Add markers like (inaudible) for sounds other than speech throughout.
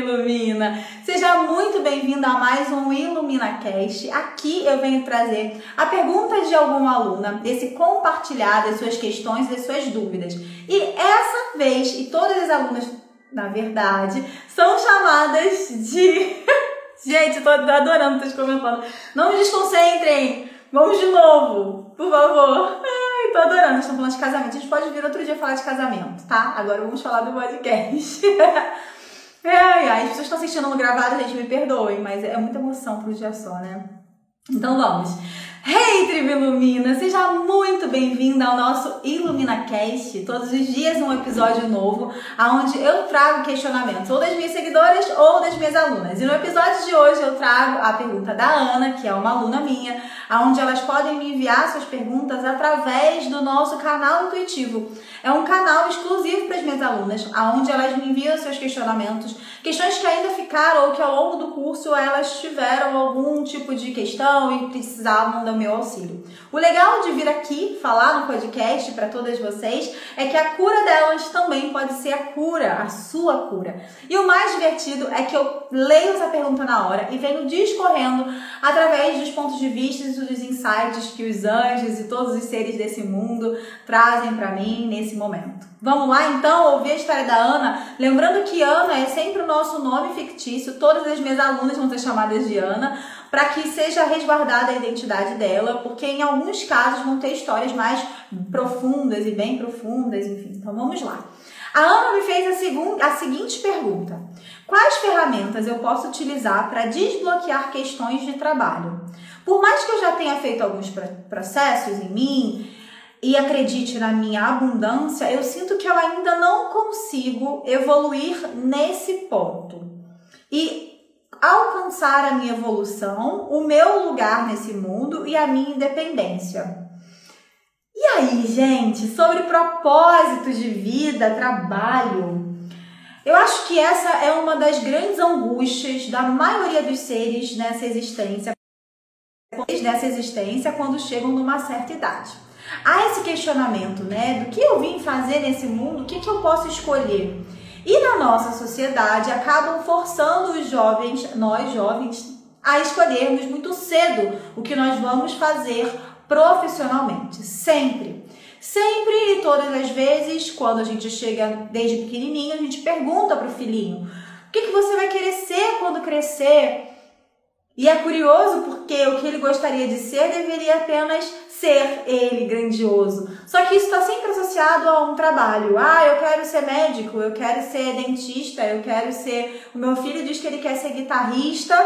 Ilumina! Seja muito bem-vindo a mais um IluminaCast. Aqui eu venho trazer a pergunta de alguma aluna, esse compartilhar das suas questões das suas dúvidas. E essa vez, e todas as alunas, na verdade, são chamadas de. (laughs) Gente, tô adorando vocês comentando. Não me desconcentrem! Vamos de novo, por favor. Ai, tô adorando. Estão falando de casamento. A gente pode vir outro dia falar de casamento, tá? Agora vamos falar do podcast. (laughs) ai, ai, as pessoas estão assistindo no gravado, gente, me perdoem, mas é muita emoção pro dia só, né? Então vamos. Hey, Tribo Ilumina! Seja muito bem-vinda ao nosso IluminaCast. Todos os dias um episódio novo, onde eu trago questionamentos ou das minhas seguidoras ou das minhas alunas. E no episódio de hoje eu trago a pergunta da Ana, que é uma aluna minha, onde elas podem me enviar suas perguntas através do nosso canal intuitivo. É um canal exclusivo para as minhas alunas, onde elas me enviam seus questionamentos, questões que ainda ficaram ou que ao longo do curso elas tiveram algum tipo de questão e precisavam do meu auxílio. O legal de vir aqui falar no podcast para todas vocês é que a cura delas também pode ser a cura, a sua cura. E o mais divertido é que eu leio essa pergunta na hora e venho discorrendo através dos pontos de vista e dos insights que os anjos e todos os seres desse mundo trazem para mim nesse momento. Vamos lá então ouvir a história da Ana. Lembrando que Ana é sempre o nosso nome fictício, todas as minhas alunas vão ser chamadas de Ana para que seja resguardada a identidade dela, porque em alguns casos vão ter histórias mais profundas e bem profundas, enfim. Então vamos lá. A Ana me fez a, segun, a seguinte pergunta: Quais ferramentas eu posso utilizar para desbloquear questões de trabalho? Por mais que eu já tenha feito alguns processos em mim e acredite na minha abundância, eu sinto que eu ainda não consigo evoluir nesse ponto. E alcançar a minha evolução, o meu lugar nesse mundo e a minha independência. E aí, gente, sobre propósitos de vida, trabalho, eu acho que essa é uma das grandes angústias da maioria dos seres nessa existência, nessa existência quando chegam numa certa idade. Há esse questionamento, né, do que eu vim fazer nesse mundo, o que, que eu posso escolher? E na nossa sociedade acabam forçando os jovens, nós jovens, a escolhermos muito cedo o que nós vamos fazer profissionalmente, sempre. Sempre e todas as vezes, quando a gente chega desde pequenininho, a gente pergunta para o filhinho: o que, que você vai querer ser quando crescer? E é curioso porque o que ele gostaria de ser deveria apenas ser ele grandioso. Só que isso está sempre associado a um trabalho. Ah, eu quero ser médico, eu quero ser dentista, eu quero ser. O meu filho diz que ele quer ser guitarrista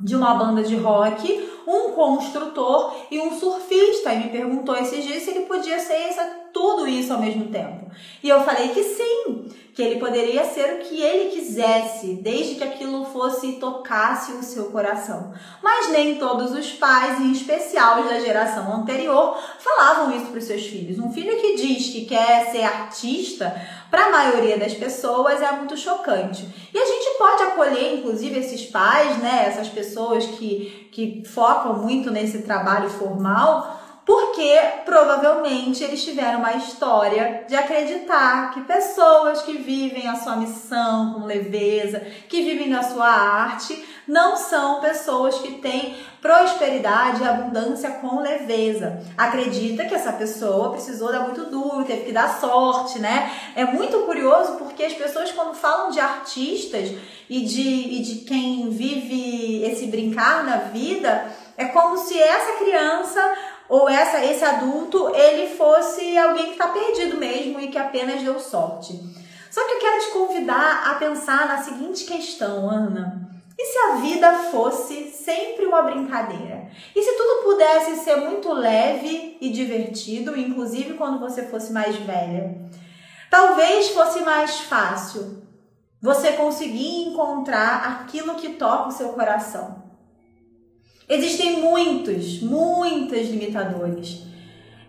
de uma banda de rock, um construtor e um surfista. E me perguntou esses dias se ele podia ser essa, tudo isso ao mesmo tempo. E eu falei que sim, que ele poderia ser o que ele quisesse, desde que aquilo fosse e tocasse o seu coração. Mas nem todos os pais, em especial os da geração anterior, falavam isso para os seus filhos. Um filho que diz que quer ser artista, para a maioria das pessoas é muito chocante. E a gente pode acolher, inclusive, esses pais, né, essas pessoas que, que focam muito nesse trabalho formal, porque provavelmente eles tiveram uma história de acreditar que pessoas que vivem a sua missão com leveza, que vivem da sua arte, não são pessoas que têm prosperidade e abundância com leveza. Acredita que essa pessoa precisou dar muito duro, teve que dar sorte, né? É muito curioso porque as pessoas, quando falam de artistas e de, e de quem vive esse brincar na vida, é como se essa criança ou essa, esse adulto ele fosse alguém que está perdido mesmo e que apenas deu sorte. Só que eu quero te convidar a pensar na seguinte questão, Ana. E se a vida fosse sempre uma brincadeira? E se tudo pudesse ser muito leve e divertido, inclusive quando você fosse mais velha? Talvez fosse mais fácil você conseguir encontrar aquilo que toca o seu coração. Existem muitos, muitos limitadores.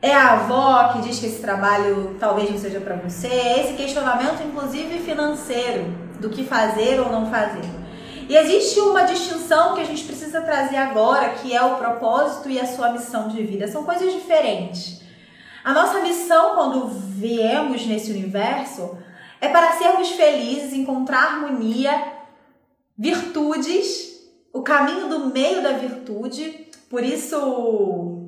É a avó que diz que esse trabalho talvez não seja para você, é esse questionamento, inclusive financeiro, do que fazer ou não fazer. E existe uma distinção que a gente precisa trazer agora, que é o propósito e a sua missão de vida. São coisas diferentes. A nossa missão, quando viemos nesse universo, é para sermos felizes, encontrar harmonia virtudes, o caminho do meio da virtude, por isso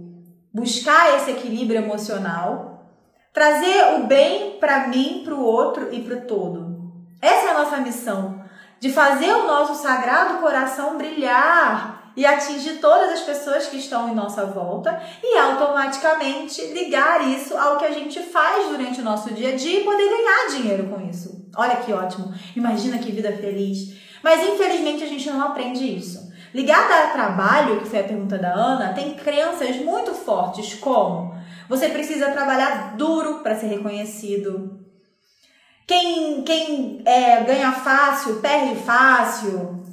buscar esse equilíbrio emocional, trazer o bem para mim, para o outro e para o todo. Essa é a nossa missão, de fazer o nosso sagrado coração brilhar e atingir todas as pessoas que estão em nossa volta e automaticamente ligar isso ao que a gente faz durante o nosso dia a dia e poder ganhar dinheiro com isso. Olha que ótimo! Imagina que vida feliz! Mas infelizmente a gente não aprende isso. Ligada a trabalho, que foi a pergunta da Ana, tem crenças muito fortes como você precisa trabalhar duro para ser reconhecido. Quem, quem é, ganha fácil, perde fácil.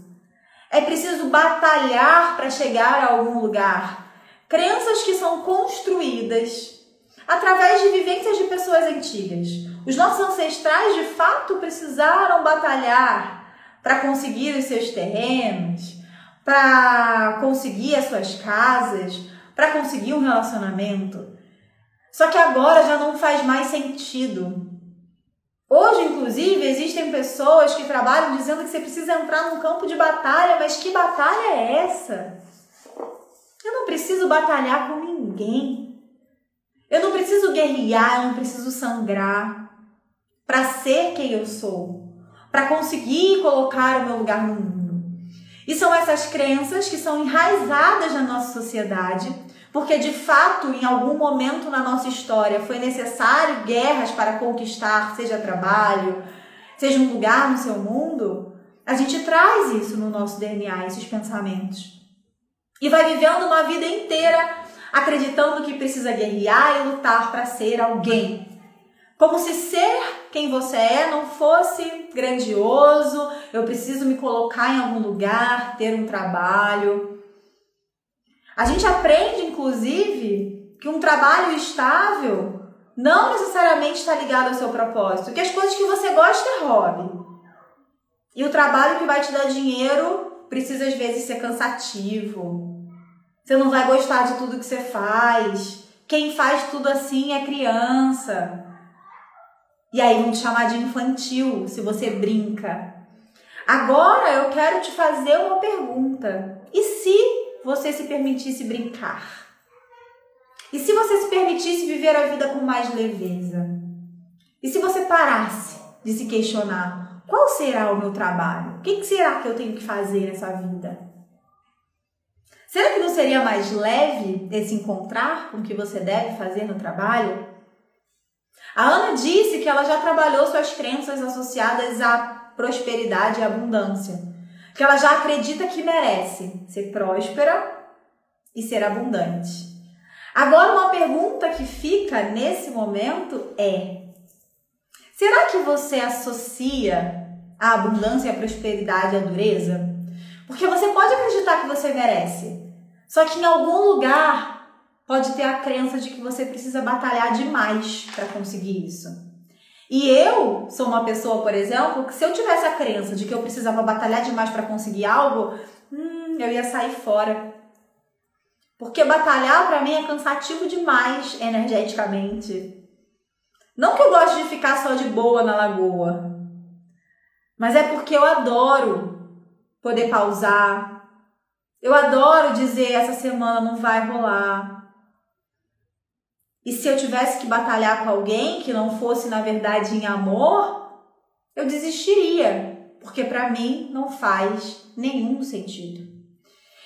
É preciso batalhar para chegar a algum lugar. Crenças que são construídas através de vivências de pessoas antigas. Os nossos ancestrais de fato precisaram batalhar para conseguir os seus terrenos, para conseguir as suas casas, para conseguir um relacionamento. Só que agora já não faz mais sentido. Hoje, inclusive, existem pessoas que trabalham dizendo que você precisa entrar num campo de batalha, mas que batalha é essa? Eu não preciso batalhar com ninguém. Eu não preciso guerrear, eu não preciso sangrar para ser quem eu sou, para conseguir colocar o meu lugar no mundo. E são essas crenças que são enraizadas na nossa sociedade, porque de fato, em algum momento na nossa história foi necessário guerras para conquistar, seja trabalho, seja um lugar no seu mundo. A gente traz isso no nosso DNA, esses pensamentos. E vai vivendo uma vida inteira acreditando que precisa guerrear e lutar para ser alguém. Como se ser quem você é não fosse grandioso, eu preciso me colocar em algum lugar, ter um trabalho. A gente aprende, inclusive, que um trabalho estável não necessariamente está ligado ao seu propósito, que as coisas que você gosta é hobby. E o trabalho que vai te dar dinheiro precisa às vezes ser cansativo. Você não vai gostar de tudo que você faz. Quem faz tudo assim é criança. E aí vão te chamar de infantil se você brinca. Agora eu quero te fazer uma pergunta. E se você se permitisse brincar? E se você se permitisse viver a vida com mais leveza? E se você parasse de se questionar: qual será o meu trabalho? O que será que eu tenho que fazer nessa vida? Será que não seria mais leve esse encontrar com o que você deve fazer no trabalho? A Ana disse que ela já trabalhou suas crenças associadas à prosperidade e abundância, que ela já acredita que merece ser próspera e ser abundante. Agora, uma pergunta que fica nesse momento é: será que você associa a abundância e a prosperidade à dureza? Porque você pode acreditar que você merece, só que em algum lugar pode ter a crença de que você precisa batalhar demais para conseguir isso. E eu sou uma pessoa, por exemplo, que se eu tivesse a crença de que eu precisava batalhar demais para conseguir algo, hum, eu ia sair fora. Porque batalhar para mim é cansativo demais energeticamente. Não que eu goste de ficar só de boa na lagoa, mas é porque eu adoro poder pausar. Eu adoro dizer essa semana não vai rolar. E se eu tivesse que batalhar com alguém que não fosse na verdade em amor, eu desistiria, porque para mim não faz nenhum sentido.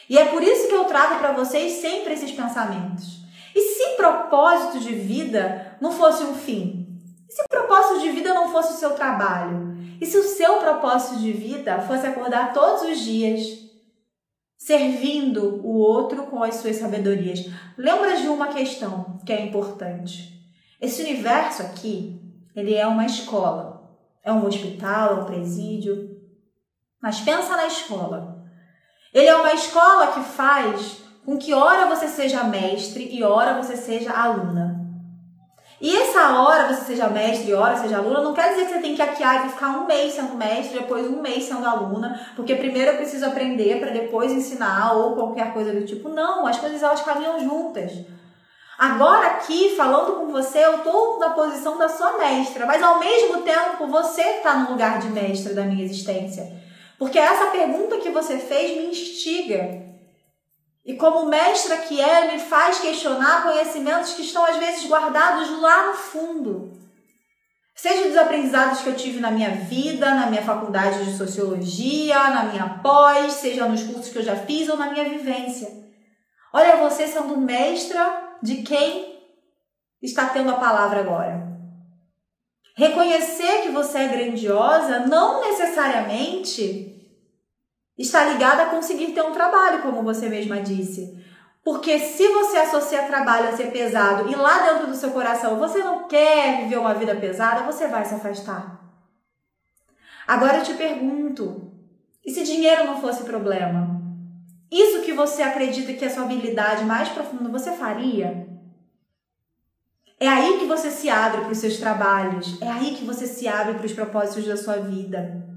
E é por isso que eu trago para vocês sempre esses pensamentos. E se propósito de vida não fosse um fim? E se propósito de vida não fosse o seu trabalho? E se o seu propósito de vida fosse acordar todos os dias servindo o outro com as suas sabedorias. Lembra de uma questão que é importante. Esse universo aqui, ele é uma escola, é um hospital, é um presídio. Mas pensa na escola. Ele é uma escola que faz com que ora você seja mestre e ora você seja aluna. E essa hora você seja mestre, hora seja aluna, não quer dizer que você tem que aqui ah, vou ficar um mês sendo mestre, depois um mês sendo aluna, porque primeiro eu preciso aprender para depois ensinar ou qualquer coisa do tipo. Não, as coisas elas caminham juntas. Agora aqui, falando com você, eu estou na posição da sua mestra, mas ao mesmo tempo você está no lugar de mestra da minha existência. Porque essa pergunta que você fez me instiga. E como mestra que é, me faz questionar conhecimentos que estão às vezes guardados lá no fundo. Seja dos aprendizados que eu tive na minha vida, na minha faculdade de sociologia, na minha pós, seja nos cursos que eu já fiz ou na minha vivência. Olha você sendo mestra de quem está tendo a palavra agora. Reconhecer que você é grandiosa não necessariamente está ligada a conseguir ter um trabalho, como você mesma disse. Porque se você associa trabalho a ser pesado e lá dentro do seu coração você não quer viver uma vida pesada, você vai se afastar. Agora eu te pergunto: e se dinheiro não fosse problema? Isso que você acredita que é a sua habilidade mais profunda, você faria? É aí que você se abre para os seus trabalhos, é aí que você se abre para os propósitos da sua vida.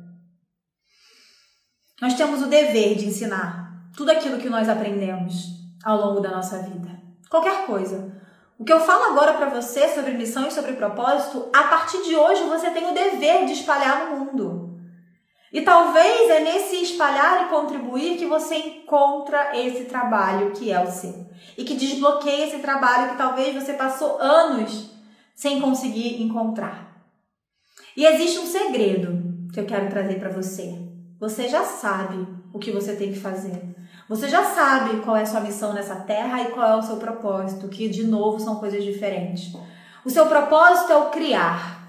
Nós temos o dever de ensinar tudo aquilo que nós aprendemos ao longo da nossa vida. Qualquer coisa. O que eu falo agora para você sobre missão e sobre propósito, a partir de hoje você tem o dever de espalhar no mundo. E talvez é nesse espalhar e contribuir que você encontra esse trabalho que é o seu. E que desbloqueia esse trabalho que talvez você passou anos sem conseguir encontrar. E existe um segredo que eu quero trazer para você. Você já sabe o que você tem que fazer. Você já sabe qual é a sua missão nessa terra e qual é o seu propósito, que de novo são coisas diferentes. O seu propósito é o criar.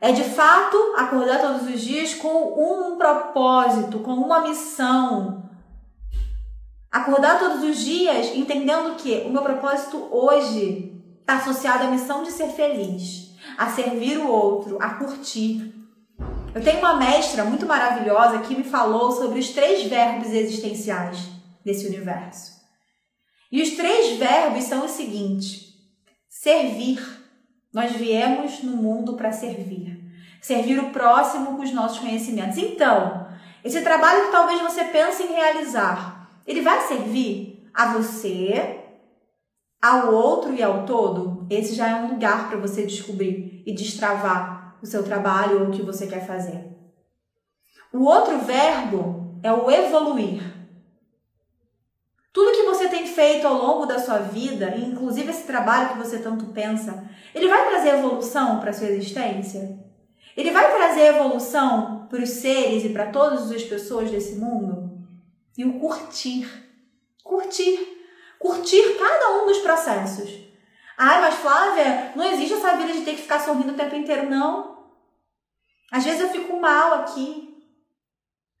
É de fato acordar todos os dias com um propósito, com uma missão. Acordar todos os dias entendendo que o meu propósito hoje está associado à missão de ser feliz, a servir o outro, a curtir. Eu tenho uma mestra muito maravilhosa que me falou sobre os três verbos existenciais desse universo. E os três verbos são os seguintes: servir. Nós viemos no mundo para servir. Servir o próximo com os nossos conhecimentos. Então, esse trabalho que talvez você pense em realizar, ele vai servir a você, ao outro e ao todo? Esse já é um lugar para você descobrir e destravar o seu trabalho ou o que você quer fazer. O outro verbo é o evoluir. Tudo que você tem feito ao longo da sua vida, inclusive esse trabalho que você tanto pensa, ele vai trazer evolução para a sua existência? Ele vai trazer evolução para os seres e para todas as pessoas desse mundo? E o curtir. Curtir. Curtir cada um dos processos. Ai, mas Flávia, não existe essa vida de ter que ficar sorrindo o tempo inteiro, não. Às vezes eu fico mal aqui.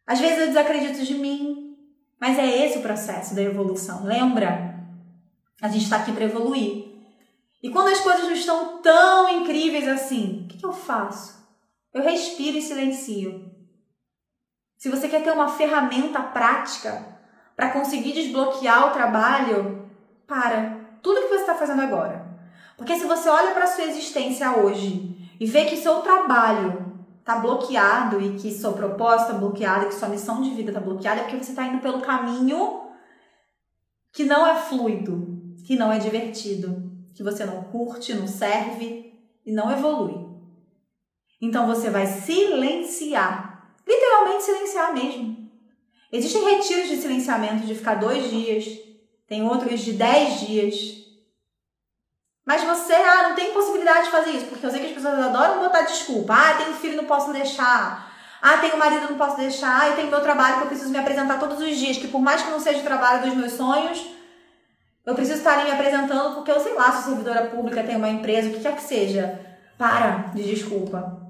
Às vezes eu desacredito de mim. Mas é esse o processo da evolução, lembra? A gente está aqui para evoluir. E quando as coisas não estão tão incríveis assim, o que, que eu faço? Eu respiro e silencio. Se você quer ter uma ferramenta prática para conseguir desbloquear o trabalho, para tudo que você está fazendo agora. Porque se você olha para a sua existência hoje e vê que seu trabalho tá bloqueado e que sua proposta tá bloqueada, que sua missão de vida tá bloqueada, é porque você tá indo pelo caminho que não é fluido, que não é divertido, que você não curte, não serve e não evolui. Então você vai silenciar, literalmente silenciar mesmo. Existem retiros de silenciamento de ficar dois dias, tem outros de dez dias, mas você, ah, não tem possibilidade de fazer isso, porque eu sei que as pessoas adoram botar desculpa. Ah, tenho filho, não posso deixar. Ah, tenho marido, não posso deixar. Ah, eu tenho meu trabalho que eu preciso me apresentar todos os dias, que por mais que não seja o trabalho dos meus sonhos, eu preciso estar ali me apresentando porque eu sei lá, sou servidora pública, tenho uma empresa, o que quer que seja. Para de desculpa.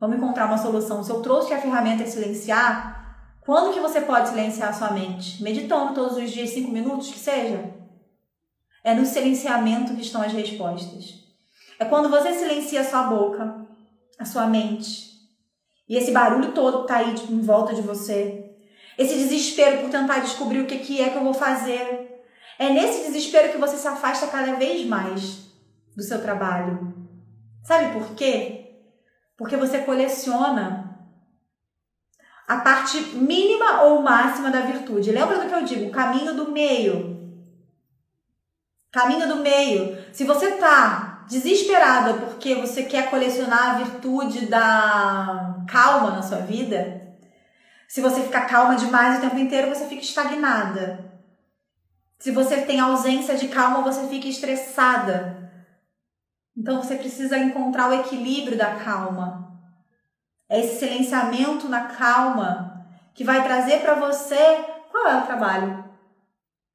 Vamos encontrar uma solução. Se eu trouxe a ferramenta é silenciar, quando que você pode silenciar a sua mente? Meditando todos os dias, cinco minutos, que seja? É no silenciamento que estão as respostas. É quando você silencia a sua boca, a sua mente, e esse barulho todo que está aí em volta de você, esse desespero por tentar descobrir o que é que eu vou fazer. É nesse desespero que você se afasta cada vez mais do seu trabalho. Sabe por quê? Porque você coleciona a parte mínima ou máxima da virtude. Lembra do que eu digo? O caminho do meio. Caminho do meio. Se você tá desesperada porque você quer colecionar a virtude da calma na sua vida, Se você fica calma demais o tempo inteiro, você fica estagnada. Se você tem ausência de calma, você fica estressada. Então você precisa encontrar o equilíbrio da calma. É esse silenciamento na calma que vai trazer para você qual é o trabalho.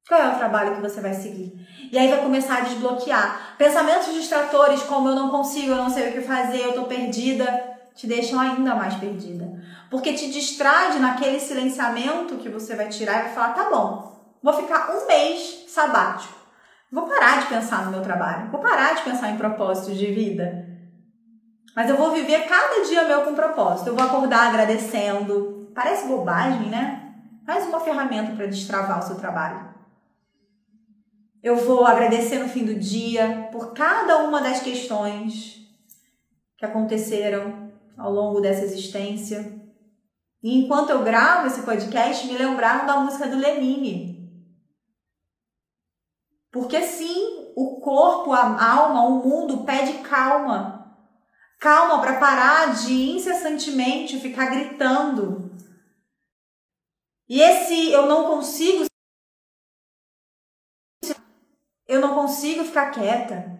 Qual é o trabalho que você vai seguir? E aí vai começar a desbloquear. Pensamentos distratores como eu não consigo, eu não sei o que fazer, eu tô perdida, te deixam ainda mais perdida. Porque te distrai naquele silenciamento que você vai tirar e vai falar: tá bom, vou ficar um mês sabático. Vou parar de pensar no meu trabalho, vou parar de pensar em propósitos de vida. Mas eu vou viver cada dia meu com propósito. Eu vou acordar agradecendo. Parece bobagem, né? Mais uma ferramenta para destravar o seu trabalho. Eu vou agradecer no fim do dia por cada uma das questões que aconteceram ao longo dessa existência. E enquanto eu gravo esse podcast, me lembraram da música do Lenine. Porque sim, o corpo, a alma, o mundo pede calma. Calma para parar de incessantemente ficar gritando. E esse eu não consigo eu não consigo ficar quieta.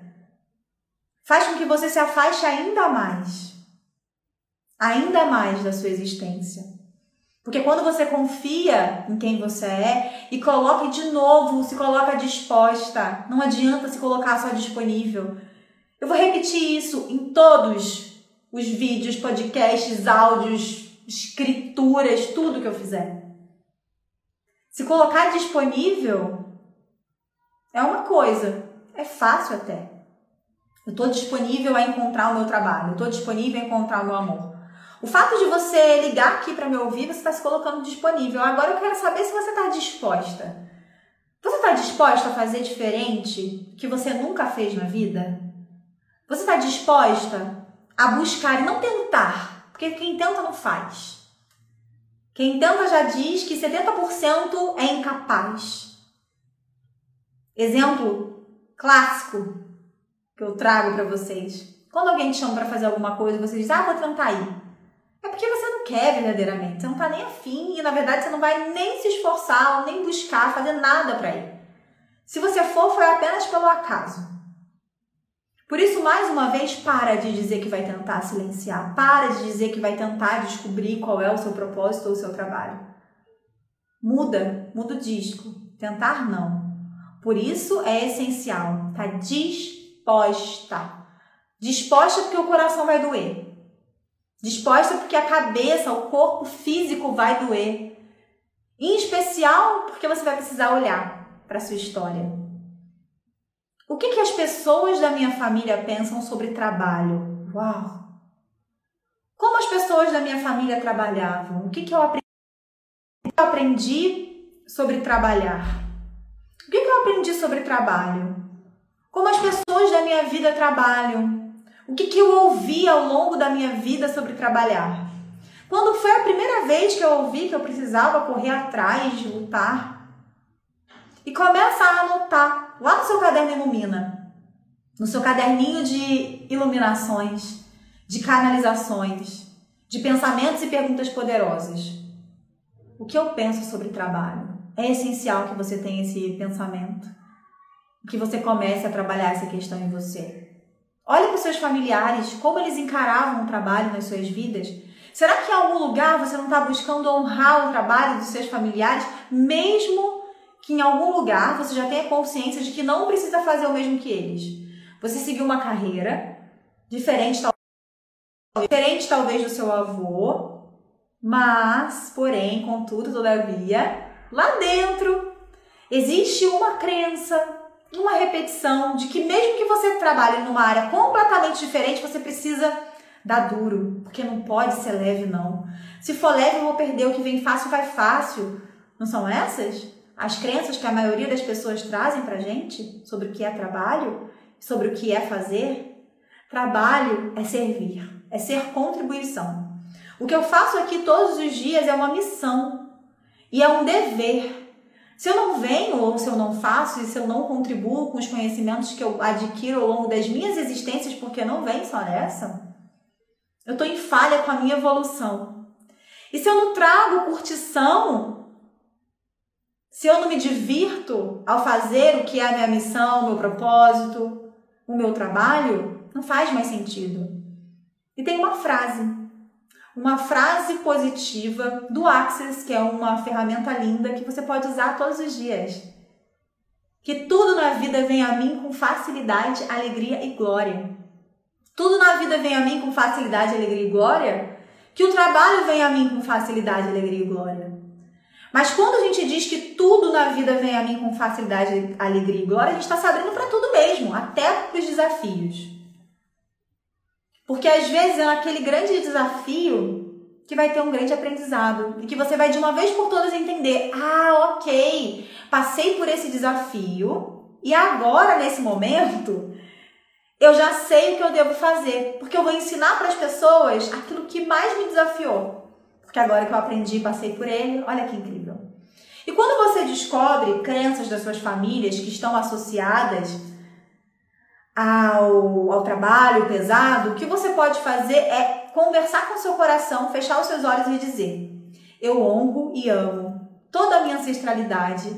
Faz com que você se afaste ainda mais ainda mais da sua existência. Porque quando você confia em quem você é e coloca de novo, se coloca disposta, não adianta se colocar só disponível. Eu vou repetir isso em todos os vídeos, podcasts, áudios, escrituras, tudo que eu fizer. Se colocar disponível é uma coisa, é fácil até. Eu estou disponível a encontrar o meu trabalho, eu estou disponível a encontrar o meu amor. O fato de você ligar aqui para me ouvir, você está se colocando disponível. Agora eu quero saber se você está disposta. Você está disposta a fazer diferente que você nunca fez na vida? Você está disposta a buscar e não tentar? Porque quem tenta não faz. Quem tenta já diz que 70% é incapaz. Exemplo clássico que eu trago para vocês. Quando alguém te chama para fazer alguma coisa, você diz: "Ah, vou tentar ir". É porque você não quer verdadeiramente, você não tá nem afim e na verdade você não vai nem se esforçar, nem buscar, fazer nada para ir. Se você for, foi apenas pelo acaso. Por isso, mais uma vez, para de dizer que vai tentar silenciar, para de dizer que vai tentar descobrir qual é o seu propósito ou o seu trabalho. Muda, muda o disco. Tentar não. Por isso é essencial, tá disposta. Disposta porque o coração vai doer. Disposta porque a cabeça, o corpo físico vai doer. Em especial porque você vai precisar olhar para sua história. O que, que as pessoas da minha família pensam sobre trabalho? Uau! Como as pessoas da minha família trabalhavam? O que, que eu aprendi? Eu aprendi sobre trabalhar? O que, eu aprendi sobre trabalho? Como as pessoas da minha vida trabalham? O que, que eu ouvi ao longo da minha vida sobre trabalhar? Quando foi a primeira vez que eu ouvi que eu precisava correr atrás de lutar? E começa a anotar lá no seu caderno Ilumina, no seu caderninho de iluminações, de canalizações, de pensamentos e perguntas poderosas. O que eu penso sobre trabalho? É essencial que você tenha esse pensamento, que você comece a trabalhar essa questão em você. Olhe para os seus familiares, como eles encaravam o trabalho nas suas vidas. Será que em algum lugar você não está buscando honrar o trabalho dos seus familiares, mesmo que em algum lugar você já tenha consciência de que não precisa fazer o mesmo que eles? Você seguiu uma carreira diferente, diferente talvez do seu avô, mas, porém, contudo, todavia, lá dentro existe uma crença uma repetição de que mesmo que você trabalhe numa área completamente diferente, você precisa dar duro, porque não pode ser leve não. Se for leve, eu vou perder o que vem fácil vai fácil. Não são essas as crenças que a maioria das pessoas trazem pra gente sobre o que é trabalho, sobre o que é fazer? Trabalho é servir, é ser contribuição. O que eu faço aqui todos os dias é uma missão e é um dever. Se eu não venho ou se eu não faço e se eu não contribuo com os conhecimentos que eu adquiro ao longo das minhas existências, porque não vem só nessa, eu estou em falha com a minha evolução. E se eu não trago curtição, se eu não me divirto ao fazer o que é a minha missão, o meu propósito, o meu trabalho, não faz mais sentido. E tem uma frase, uma frase positiva do Access, que é uma ferramenta linda que você pode usar todos os dias. Que tudo na vida vem a mim com facilidade, alegria e glória. Tudo na vida vem a mim com facilidade, alegria e glória. Que o trabalho vem a mim com facilidade, alegria e glória. Mas quando a gente diz que tudo na vida vem a mim com facilidade, alegria e glória, a gente está se abrindo para tudo mesmo, até para os desafios. Porque às vezes é aquele grande desafio que vai ter um grande aprendizado e que você vai de uma vez por todas entender: ah, ok, passei por esse desafio e agora, nesse momento, eu já sei o que eu devo fazer, porque eu vou ensinar para as pessoas aquilo que mais me desafiou. Porque agora que eu aprendi, passei por ele, olha que incrível. E quando você descobre crenças das suas famílias que estão associadas ao, ao trabalho pesado, o que você pode fazer é conversar com seu coração, fechar os seus olhos e dizer: Eu honro e amo toda a minha ancestralidade,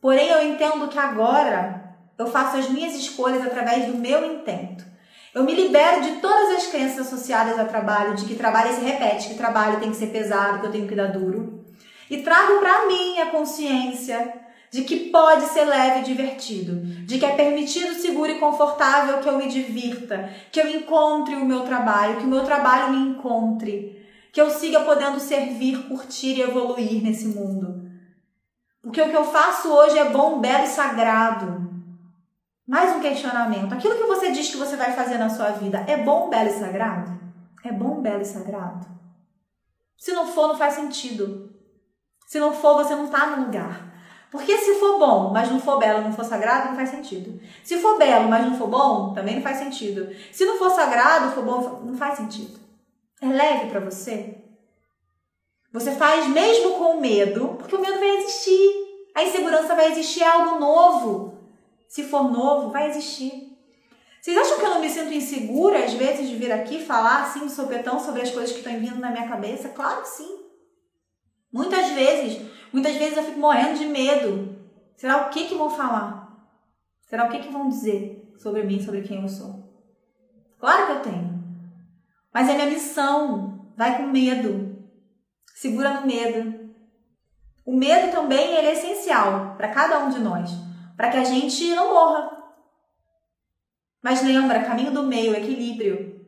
porém eu entendo que agora eu faço as minhas escolhas através do meu intento. Eu me libero de todas as crenças associadas ao trabalho, de que trabalho se repete, que trabalho tem que ser pesado, que eu tenho que dar duro. E trago para mim a consciência de que pode ser leve e divertido, de que é permitido, seguro e confortável que eu me divirta, que eu encontre o meu trabalho, que o meu trabalho me encontre, que eu siga podendo servir, curtir e evoluir nesse mundo. Porque o que eu faço hoje é bom, belo e sagrado. Mais um questionamento. Aquilo que você diz que você vai fazer na sua vida é bom, belo e sagrado? É bom, belo e sagrado? Se não for, não faz sentido. Se não for, você não está no lugar. Porque se for bom, mas não for belo, não for sagrado, não faz sentido. Se for belo, mas não for bom, também não faz sentido. Se não for sagrado, for bom, não faz sentido. É leve para você? Você faz mesmo com medo, porque o medo vai existir. A insegurança vai existir, é algo novo. Se for novo, vai existir. Vocês acham que eu não me sinto insegura às vezes de vir aqui falar assim de sopetão sobre as coisas que estão vindo na minha cabeça? Claro que sim. Muitas vezes Muitas vezes eu fico morrendo de medo. Será o que que vão falar? Será o que que vão dizer sobre mim, sobre quem eu sou? Claro que eu tenho. Mas é minha missão. Vai com medo. Segura no medo. O medo também ele é essencial para cada um de nós, para que a gente não morra. Mas lembra, caminho do meio, equilíbrio.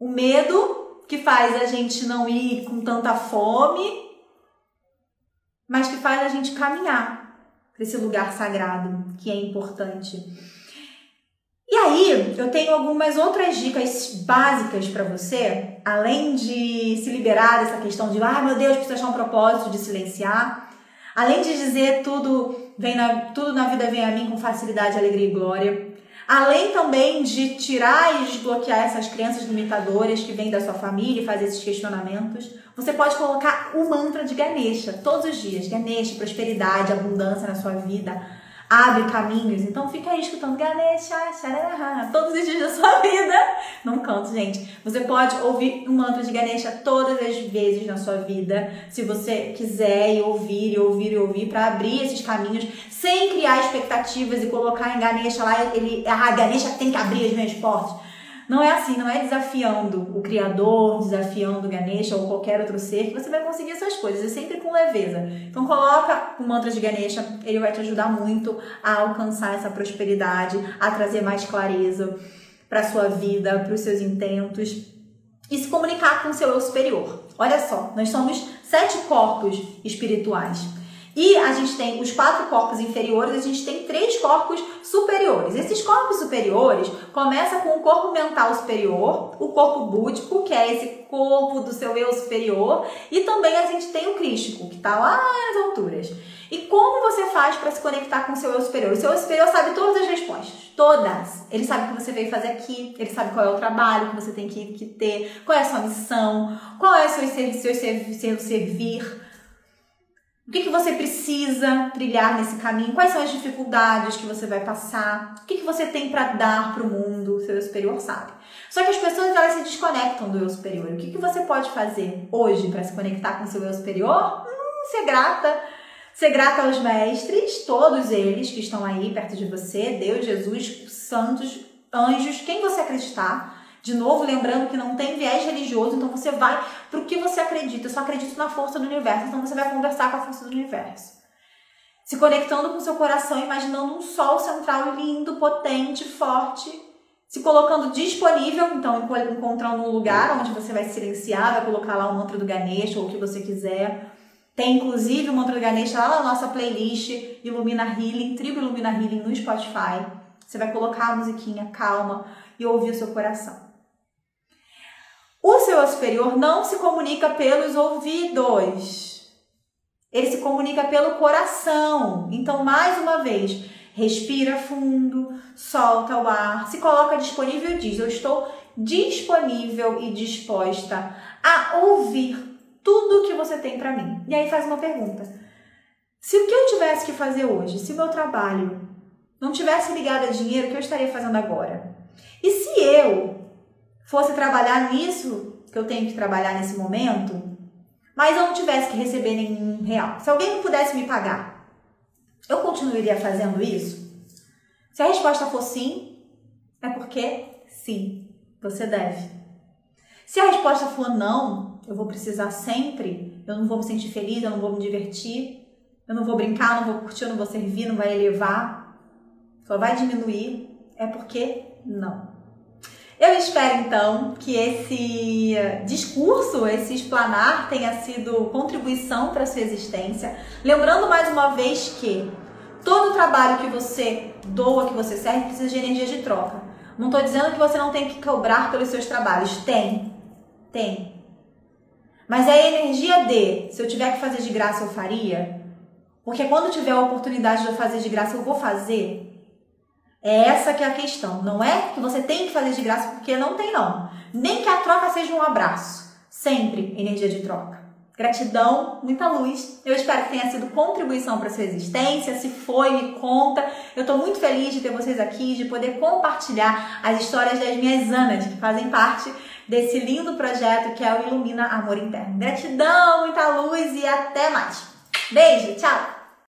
O medo que faz a gente não ir com tanta fome mas que faz a gente caminhar para esse lugar sagrado que é importante. E aí, eu tenho algumas outras dicas básicas para você, além de se liberar dessa questão de, ah, meu Deus, preciso achar um propósito de silenciar. Além de dizer tudo vem na, tudo na vida vem a mim com facilidade, alegria e glória. Além também de tirar e desbloquear essas crenças limitadoras que vêm da sua família e fazer esses questionamentos, você pode colocar o mantra de Ganesha todos os dias. Ganesha, prosperidade, abundância na sua vida, abre caminhos. Então fica aí escutando Ganesha, todos os dias da sua (laughs) vida. Não canto, gente. Você pode ouvir o mantra de Ganesha todas as vezes na sua vida, se você quiser e ouvir e ouvir e ouvir para abrir esses caminhos sem criar expectativas e colocar em Ganesha lá, ele, ah, Ganesha tem que abrir as minhas portas. Não é assim, não é desafiando o Criador, desafiando o Ganesha ou qualquer outro ser que você vai conseguir essas coisas, é sempre com leveza. Então coloca o mantra de Ganesha, ele vai te ajudar muito a alcançar essa prosperidade, a trazer mais clareza para sua vida, para os seus intentos e se comunicar com o seu eu superior. Olha só, nós somos sete corpos espirituais. E a gente tem os quatro corpos inferiores, a gente tem três corpos superiores. Esses corpos superiores começa com o corpo mental superior, o corpo búdico, que é esse corpo do seu eu superior, e também a gente tem o crístico, que está lá nas alturas. E como você faz para se conectar com o seu eu superior? O seu eu superior sabe todas as respostas, todas. Ele sabe o que você veio fazer aqui, ele sabe qual é o trabalho que você tem que, que ter, qual é a sua missão, qual é o seu, seu, seu, seu servir o que, que você precisa trilhar nesse caminho? Quais são as dificuldades que você vai passar? O que, que você tem para dar para o mundo? Seu superior sabe. Só que as pessoas elas se desconectam do eu superior. O que, que você pode fazer hoje para se conectar com seu eu superior? Hum, ser grata. Ser grata aos mestres, todos eles que estão aí perto de você, Deus, Jesus, santos, anjos, quem você acreditar. De novo, lembrando que não tem viés religioso, então você vai para o que você acredita. Eu só acredito na força do universo, então você vai conversar com a força do universo. Se conectando com seu coração, imaginando um sol central lindo, potente, forte, se colocando disponível, então encontrando um lugar onde você vai silenciar, vai colocar lá o mantra do Ganesha ou o que você quiser. Tem inclusive o mantra do Ganesha lá na nossa playlist Ilumina Healing, Tribo Ilumina Healing no Spotify. Você vai colocar a musiquinha calma e ouvir o seu coração. O seu superior não se comunica pelos ouvidos. Ele se comunica pelo coração. Então, mais uma vez, respira fundo, solta o ar, se coloca disponível e diz: Eu estou disponível e disposta a ouvir tudo que você tem para mim. E aí faz uma pergunta: Se o que eu tivesse que fazer hoje, se o meu trabalho não tivesse ligado a dinheiro, o que eu estaria fazendo agora? E se eu fosse trabalhar nisso que eu tenho que trabalhar nesse momento, mas eu não tivesse que receber nenhum real? Se alguém não pudesse me pagar, eu continuaria fazendo isso? Se a resposta for sim, é porque sim, você deve. Se a resposta for não, eu vou precisar sempre, eu não vou me sentir feliz, eu não vou me divertir, eu não vou brincar, não vou curtir, eu não vou servir, não vai elevar, só vai diminuir, é porque não. Eu espero então que esse discurso, esse explanar tenha sido contribuição para a sua existência. Lembrando mais uma vez que todo trabalho que você doa, que você serve, precisa de energia de troca. Não estou dizendo que você não tem que cobrar pelos seus trabalhos. Tem. Tem. Mas é a energia de, se eu tiver que fazer de graça, eu faria. Porque quando tiver a oportunidade de eu fazer de graça, eu vou fazer. É essa que é a questão. Não é que você tem que fazer de graça porque não tem não. Nem que a troca seja um abraço. Sempre energia de troca. Gratidão, muita luz. Eu espero que tenha sido contribuição para sua existência. Se foi, me conta. Eu estou muito feliz de ter vocês aqui, de poder compartilhar as histórias das minhas Anas, que fazem parte desse lindo projeto que é o Ilumina Amor Interno. Gratidão, muita luz e até mais. Beijo, tchau!